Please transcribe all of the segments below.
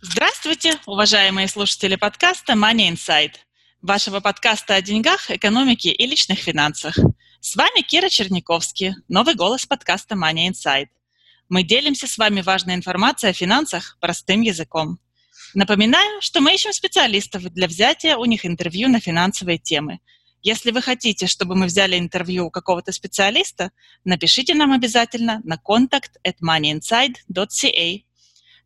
Здравствуйте, уважаемые слушатели подкаста Money Insight, вашего подкаста о деньгах, экономике и личных финансах. С вами Кира Черниковский, новый голос подкаста Money Insight. Мы делимся с вами важной информацией о финансах простым языком. Напоминаю, что мы ищем специалистов для взятия у них интервью на финансовые темы. Если вы хотите, чтобы мы взяли интервью у какого-то специалиста, напишите нам обязательно на contact at moneyinside.ca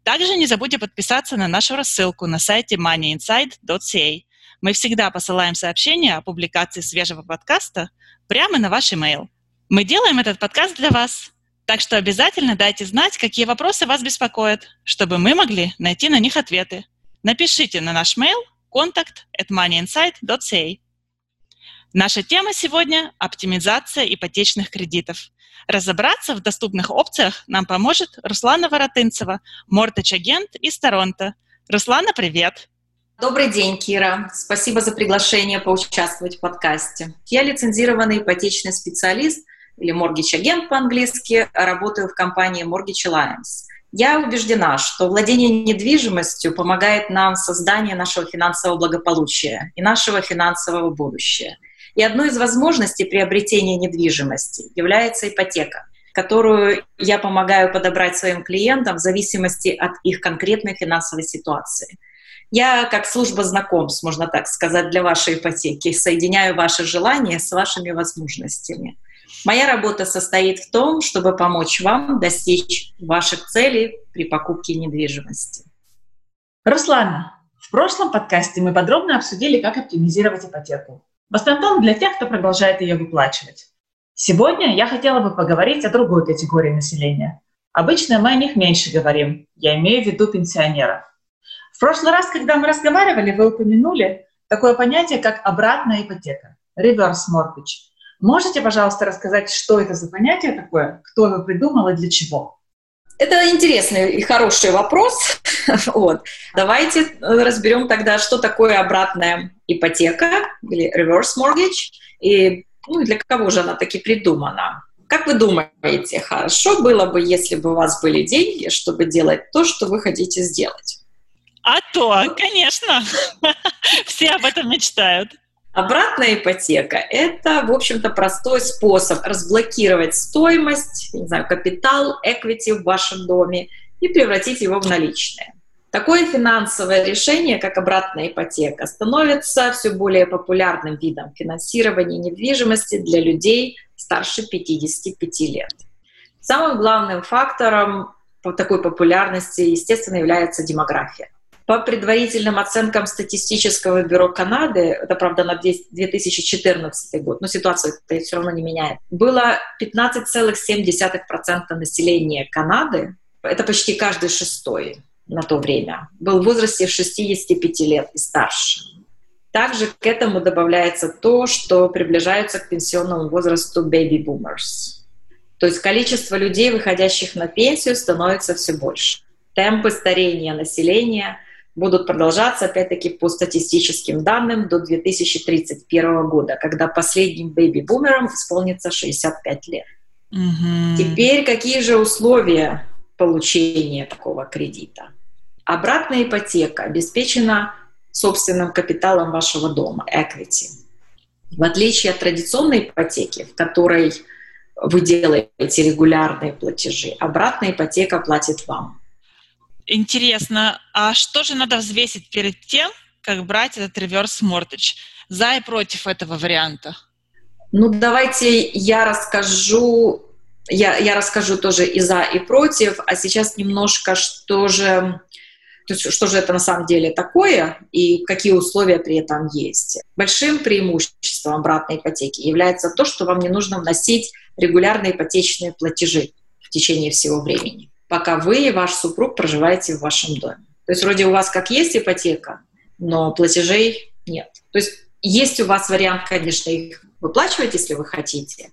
также не забудьте подписаться на нашу рассылку на сайте moneyinsight.ca. Мы всегда посылаем сообщения о публикации свежего подкаста прямо на ваш email. Мы делаем этот подкаст для вас, так что обязательно дайте знать, какие вопросы вас беспокоят, чтобы мы могли найти на них ответы. Напишите на наш mail contact at moneyinsight.ca. Наша тема сегодня – оптимизация ипотечных кредитов. Разобраться в доступных опциях нам поможет Руслана Воротынцева, мортач-агент из Торонто. Руслана, привет! Добрый день, Кира. Спасибо за приглашение поучаствовать в подкасте. Я лицензированный ипотечный специалист или моргич-агент по-английски, работаю в компании Mortgage Alliance. Я убеждена, что владение недвижимостью помогает нам в создании нашего финансового благополучия и нашего финансового будущего – и одной из возможностей приобретения недвижимости является ипотека, которую я помогаю подобрать своим клиентам в зависимости от их конкретной финансовой ситуации. Я как служба знакомств, можно так сказать, для вашей ипотеки, соединяю ваши желания с вашими возможностями. Моя работа состоит в том, чтобы помочь вам достичь ваших целей при покупке недвижимости. Руслана, в прошлом подкасте мы подробно обсудили, как оптимизировать ипотеку. В основном для тех, кто продолжает ее выплачивать. Сегодня я хотела бы поговорить о другой категории населения. Обычно мы о них меньше говорим, я имею в виду пенсионеров. В прошлый раз, когда мы разговаривали, вы упомянули такое понятие, как обратная ипотека, reverse mortgage. Можете, пожалуйста, рассказать, что это за понятие такое, кто его придумал и для чего? Это интересный и хороший вопрос. вот. Давайте разберем тогда, что такое обратная ипотека или reverse mortgage, и ну, для кого же она таки придумана. Как вы думаете, хорошо было бы, если бы у вас были деньги, чтобы делать то, что вы хотите сделать? А то, конечно. Все об этом мечтают. Обратная ипотека – это, в общем-то, простой способ разблокировать стоимость, не знаю, капитал, equity в вашем доме и превратить его в наличные. Такое финансовое решение, как обратная ипотека, становится все более популярным видом финансирования недвижимости для людей старше 55 лет. Самым главным фактором такой популярности, естественно, является демография. По предварительным оценкам статистического бюро Канады, это, правда, на 2014 год, но ситуацию это все равно не меняет, было 15,7% населения Канады, это почти каждый шестой, на то время, был в возрасте 65 лет и старше. Также к этому добавляется то, что приближаются к пенсионному возрасту baby boomers. То есть количество людей, выходящих на пенсию, становится все больше. Темпы старения населения будут продолжаться, опять-таки, по статистическим данным до 2031 года, когда последним бэби-бумерам исполнится 65 лет. Mm-hmm. Теперь какие же условия получения такого кредита? Обратная ипотека обеспечена собственным капиталом вашего дома, equity. В отличие от традиционной ипотеки, в которой вы делаете регулярные платежи, обратная ипотека платит вам. Интересно, а что же надо взвесить перед тем, как брать этот реверс мортедж? За и против этого варианта? Ну, давайте я расскажу, я, я расскажу тоже и за, и против, а сейчас немножко, что же то есть, что же это на самом деле такое и какие условия при этом есть. Большим преимуществом обратной ипотеки является то, что вам не нужно вносить регулярные ипотечные платежи в течение всего времени, пока вы и ваш супруг проживаете в вашем доме. То есть вроде у вас как есть ипотека, но платежей нет. То есть есть у вас вариант, конечно, их выплачивать, если вы хотите,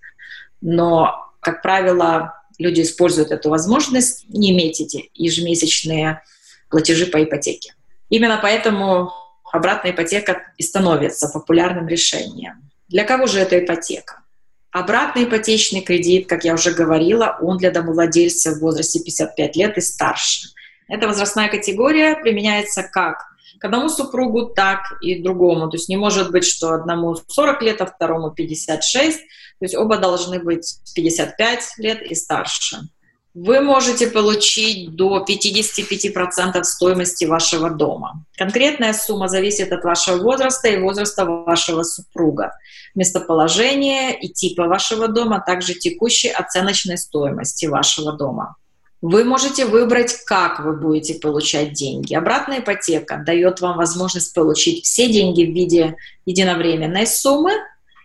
но, как правило, люди используют эту возможность не иметь эти ежемесячные платежи по ипотеке. Именно поэтому обратная ипотека и становится популярным решением. Для кого же эта ипотека? Обратный ипотечный кредит, как я уже говорила, он для домовладельца в возрасте 55 лет и старше. Эта возрастная категория применяется как к одному супругу, так и другому. То есть не может быть, что одному 40 лет, а второму 56. То есть оба должны быть 55 лет и старше вы можете получить до 55% стоимости вашего дома. Конкретная сумма зависит от вашего возраста и возраста вашего супруга, местоположения и типа вашего дома, а также текущей оценочной стоимости вашего дома. Вы можете выбрать, как вы будете получать деньги. Обратная ипотека дает вам возможность получить все деньги в виде единовременной суммы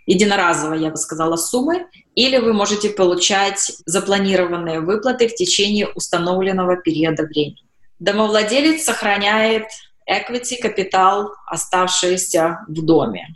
единоразовой, я бы сказала, суммы, или вы можете получать запланированные выплаты в течение установленного периода времени. Домовладелец сохраняет equity, капитал, оставшийся в доме.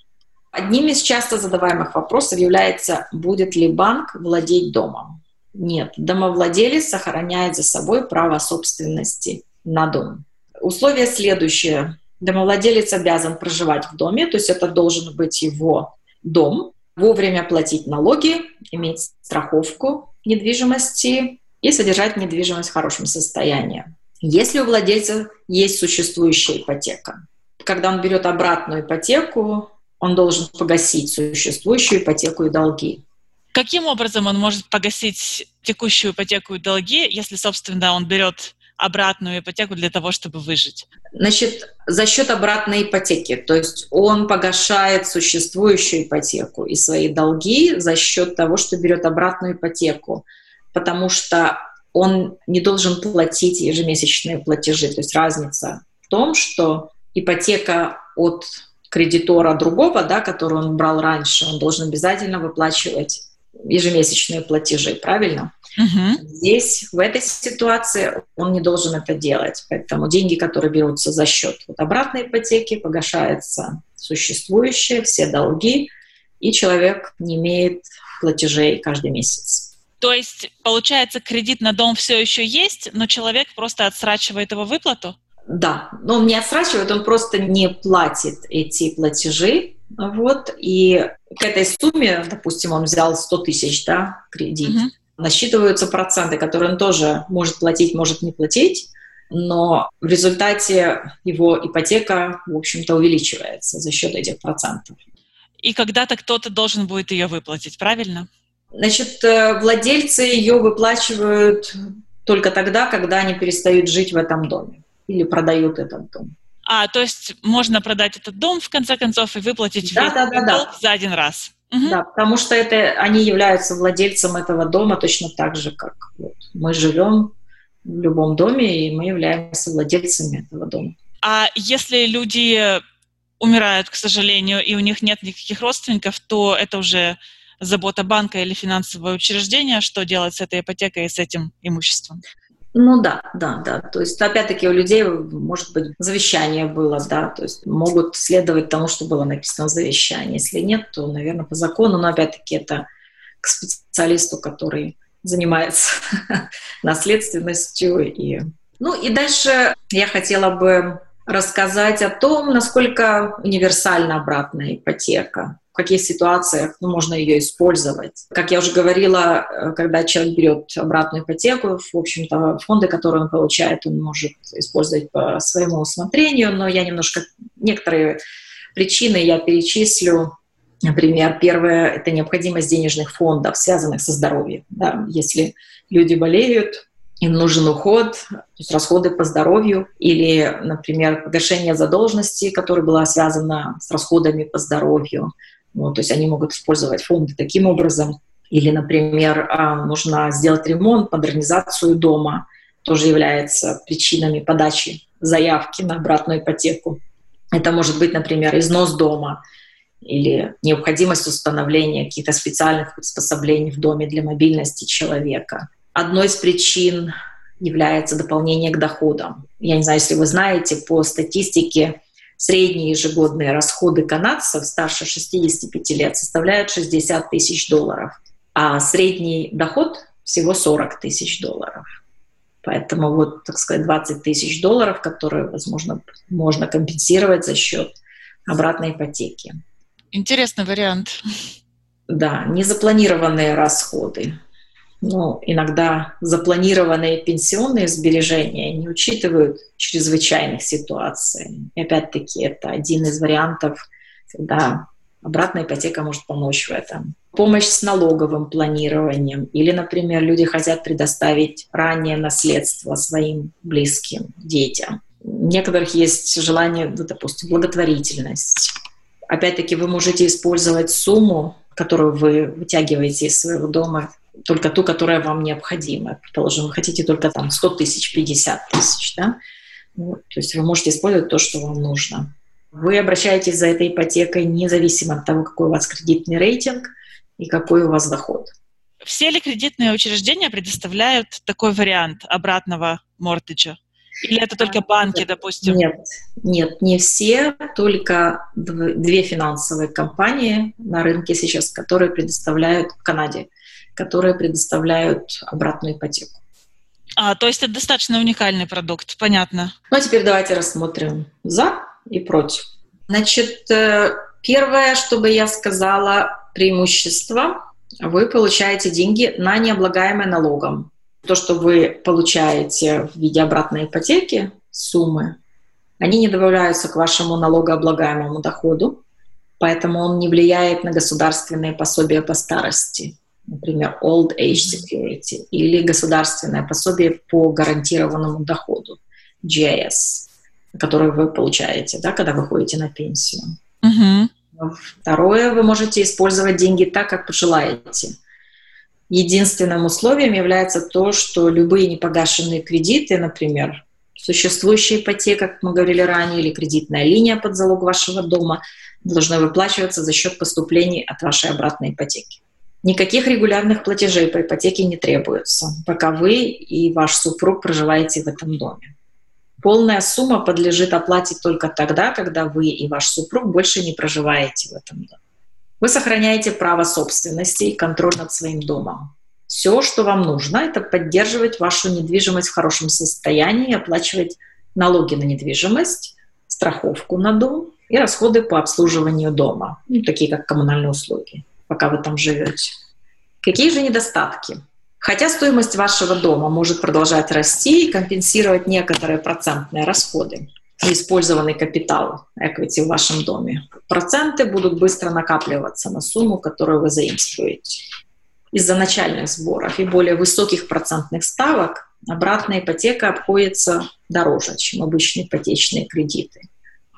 Одним из часто задаваемых вопросов является, будет ли банк владеть домом. Нет, домовладелец сохраняет за собой право собственности на дом. Условие следующее. Домовладелец обязан проживать в доме, то есть это должен быть его дом, вовремя платить налоги, иметь страховку недвижимости и содержать недвижимость в хорошем состоянии. Если у владельца есть существующая ипотека, когда он берет обратную ипотеку, он должен погасить существующую ипотеку и долги. Каким образом он может погасить текущую ипотеку и долги, если, собственно, он берет обратную ипотеку для того, чтобы выжить? Значит, за счет обратной ипотеки. То есть он погашает существующую ипотеку и свои долги за счет того, что берет обратную ипотеку. Потому что он не должен платить ежемесячные платежи. То есть разница в том, что ипотека от кредитора другого, да, который он брал раньше, он должен обязательно выплачивать ежемесячные платежи, правильно? Угу. Здесь, в этой ситуации, он не должен это делать. Поэтому деньги, которые берутся за счет вот обратной ипотеки, погашаются существующие, все долги, и человек не имеет платежей каждый месяц. То есть, получается, кредит на дом все еще есть, но человек просто отсрачивает его выплату? Да, но он не отсрачивает, он просто не платит эти платежи, вот, и к этой сумме, допустим, он взял 100 тысяч, да, кредит, угу. Насчитываются проценты, которые он тоже может платить, может не платить, но в результате его ипотека, в общем-то, увеличивается за счет этих процентов. И когда-то кто-то должен будет ее выплатить, правильно? Значит, э, владельцы ее выплачивают только тогда, когда они перестают жить в этом доме или продают этот дом. А, то есть можно продать этот дом, в конце концов, и выплатить да, да, да, долг да. за один раз. Угу. Да, потому что это, они являются владельцем этого дома точно так же, как вот, мы живем в любом доме, и мы являемся владельцами этого дома. А если люди умирают, к сожалению, и у них нет никаких родственников, то это уже забота банка или финансового учреждения, что делать с этой ипотекой и с этим имуществом? Ну да, да, да. То есть, опять-таки, у людей, может быть, завещание было, да, то есть могут следовать тому, что было написано в завещании. Если нет, то, наверное, по закону, но опять-таки это к специалисту, который занимается наследственностью. И... Ну и дальше я хотела бы рассказать о том, насколько универсальна обратная ипотека каких ситуациях ну, можно ее использовать. Как я уже говорила, э, когда человек берет обратную ипотеку, в общем-то, фонды, которые он получает, он может использовать по своему усмотрению, но я немножко некоторые причины я перечислю. Например, первое – это необходимость денежных фондов, связанных со здоровьем. Да? Если люди болеют, им нужен уход, то есть расходы по здоровью, или, например, погашение задолженности, которая была связана с расходами по здоровью, ну, то есть они могут использовать фонды таким образом. Или, например, а, нужно сделать ремонт, модернизацию дома, тоже является причинами подачи заявки на обратную ипотеку. Это может быть, например, износ дома или необходимость установления каких-то специальных приспособлений в доме для мобильности человека. Одной из причин является дополнение к доходам. Я не знаю, если вы знаете, по статистике средние ежегодные расходы канадцев старше 65 лет составляют 60 тысяч долларов, а средний доход всего 40 тысяч долларов. Поэтому вот, так сказать, 20 тысяч долларов, которые, возможно, можно компенсировать за счет обратной ипотеки. Интересный вариант. Да, незапланированные расходы. Ну, иногда запланированные пенсионные сбережения не учитывают чрезвычайных ситуаций. И опять-таки это один из вариантов, когда обратная ипотека может помочь в этом. Помощь с налоговым планированием. Или, например, люди хотят предоставить раннее наследство своим близким детям. У некоторых есть желание, ну, допустим, благотворительность. Опять-таки вы можете использовать сумму, которую вы вытягиваете из своего дома, только ту, которая вам необходима. Предположим, вы хотите только там 100 тысяч, 50 тысяч, да? Вот, то есть вы можете использовать то, что вам нужно. Вы обращаетесь за этой ипотекой независимо от того, какой у вас кредитный рейтинг и какой у вас доход. Все ли кредитные учреждения предоставляют такой вариант обратного мортиджа? Или это только банки, допустим? Нет, нет, не все, только две финансовые компании на рынке сейчас, которые предоставляют в Канаде, которые предоставляют обратную ипотеку. А, то есть это достаточно уникальный продукт, понятно. Ну а теперь давайте рассмотрим за и против. Значит, э, первое, что бы я сказала, преимущество. Вы получаете деньги на необлагаемое налогом то, что вы получаете в виде обратной ипотеки, суммы, они не добавляются к вашему налогооблагаемому доходу, поэтому он не влияет на государственные пособия по старости, например, Old Age Security, или государственное пособие по гарантированному доходу, GIS, которое вы получаете, да, когда вы ходите на пенсию. Uh-huh. Второе, вы можете использовать деньги так, как пожелаете – Единственным условием является то, что любые непогашенные кредиты, например, существующая ипотека, как мы говорили ранее, или кредитная линия под залог вашего дома, должны выплачиваться за счет поступлений от вашей обратной ипотеки. Никаких регулярных платежей по ипотеке не требуется, пока вы и ваш супруг проживаете в этом доме. Полная сумма подлежит оплате только тогда, когда вы и ваш супруг больше не проживаете в этом доме. Вы сохраняете право собственности и контроль над своим домом. Все, что вам нужно, это поддерживать вашу недвижимость в хорошем состоянии, оплачивать налоги на недвижимость, страховку на дом и расходы по обслуживанию дома, ну, такие как коммунальные услуги, пока вы там живете. Какие же недостатки? Хотя стоимость вашего дома может продолжать расти и компенсировать некоторые процентные расходы, использованный капитал equity в вашем доме. Проценты будут быстро накапливаться на сумму, которую вы заимствуете. Из-за начальных сборов и более высоких процентных ставок обратная ипотека обходится дороже, чем обычные ипотечные кредиты.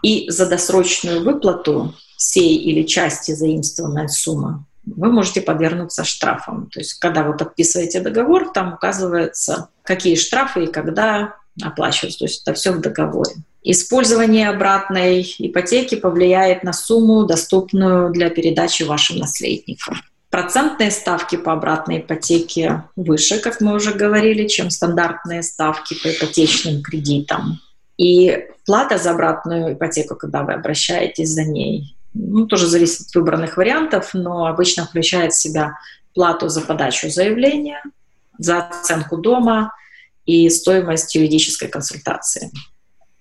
И за досрочную выплату всей или части заимствованной суммы вы можете подвергнуться штрафам. То есть, когда вы подписываете договор, там указывается, какие штрафы и когда оплачиваются. То есть, это все в договоре. Использование обратной ипотеки повлияет на сумму, доступную для передачи вашим наследникам. Процентные ставки по обратной ипотеке выше, как мы уже говорили, чем стандартные ставки по ипотечным кредитам. И плата за обратную ипотеку, когда вы обращаетесь за ней, ну, тоже зависит от выбранных вариантов, но обычно включает в себя плату за подачу заявления, за оценку дома и стоимость юридической консультации.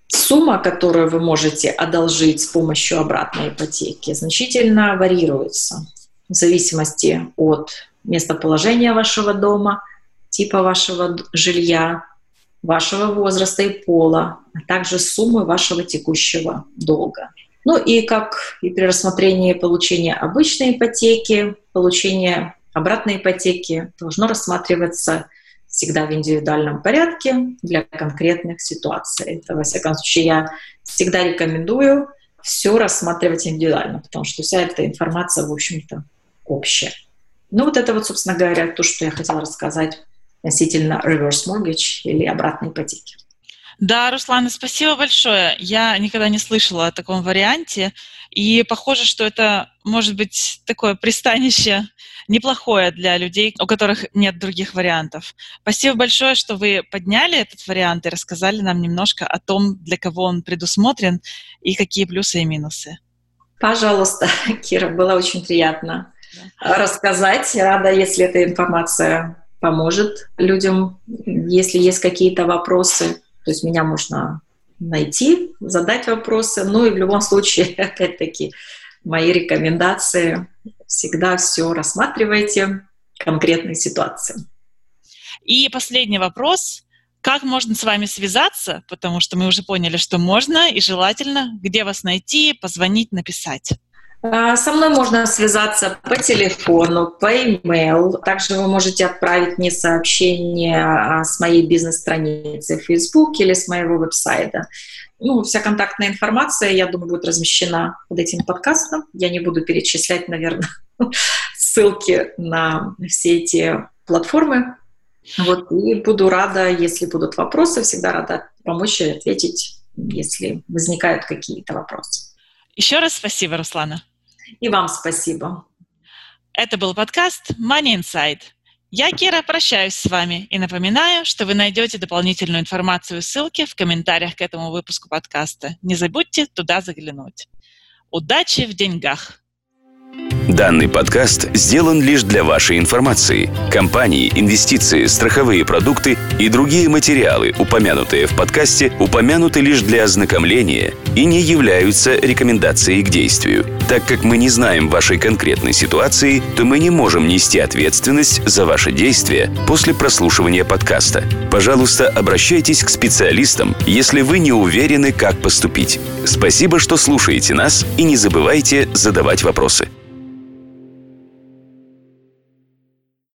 Сумма, которую вы можете одолжить с помощью обратной ипотеки, значительно варьируется в зависимости от местоположения вашего дома, типа вашего жилья, вашего возраста и пола, а также суммы вашего текущего долга. Ну и как и при рассмотрении получения обычной ипотеки, получение обратной ипотеки должно рассматриваться всегда в индивидуальном порядке для конкретных ситуаций. Это, во всяком случае, я всегда рекомендую все рассматривать индивидуально, потому что вся эта информация, в общем-то, общая. Ну вот это вот, собственно говоря, то, что я хотела рассказать относительно reverse mortgage или обратной ипотеки. Да, Руслан, спасибо большое. Я никогда не слышала о таком варианте, и похоже, что это может быть такое пристанище неплохое для людей, у которых нет других вариантов. Спасибо большое, что вы подняли этот вариант и рассказали нам немножко о том, для кого он предусмотрен и какие плюсы и минусы. Пожалуйста, Кира, было очень приятно да. рассказать. Рада, если эта информация поможет людям, если есть какие-то вопросы то есть меня можно найти, задать вопросы. Ну и в любом случае, опять-таки, мои рекомендации всегда все рассматривайте, конкретные ситуации. И последний вопрос. Как можно с вами связаться? Потому что мы уже поняли, что можно и желательно. Где вас найти, позвонить, написать? А, со мной можно связаться по телефону, по e-mail. Также вы можете отправить мне сообщение а, с моей бизнес-страницы в Facebook или с моего веб-сайта. Ну, вся контактная информация, я думаю, будет размещена под этим подкастом. Я не буду перечислять, наверное, ссылки на все эти платформы. Вот, и буду рада, если будут вопросы, всегда рада помочь и ответить, если возникают какие-то вопросы. Еще раз спасибо, Руслана. И вам спасибо. Это был подкаст Money Inside. Я, Кира, прощаюсь с вами и напоминаю, что вы найдете дополнительную информацию и ссылки в комментариях к этому выпуску подкаста. Не забудьте туда заглянуть. Удачи в деньгах! Данный подкаст сделан лишь для вашей информации. Компании, инвестиции, страховые продукты и другие материалы, упомянутые в подкасте, упомянуты лишь для ознакомления и не являются рекомендацией к действию. Так как мы не знаем вашей конкретной ситуации, то мы не можем нести ответственность за ваши действия после прослушивания подкаста. Пожалуйста, обращайтесь к специалистам, если вы не уверены, как поступить. Спасибо, что слушаете нас и не забывайте задавать вопросы.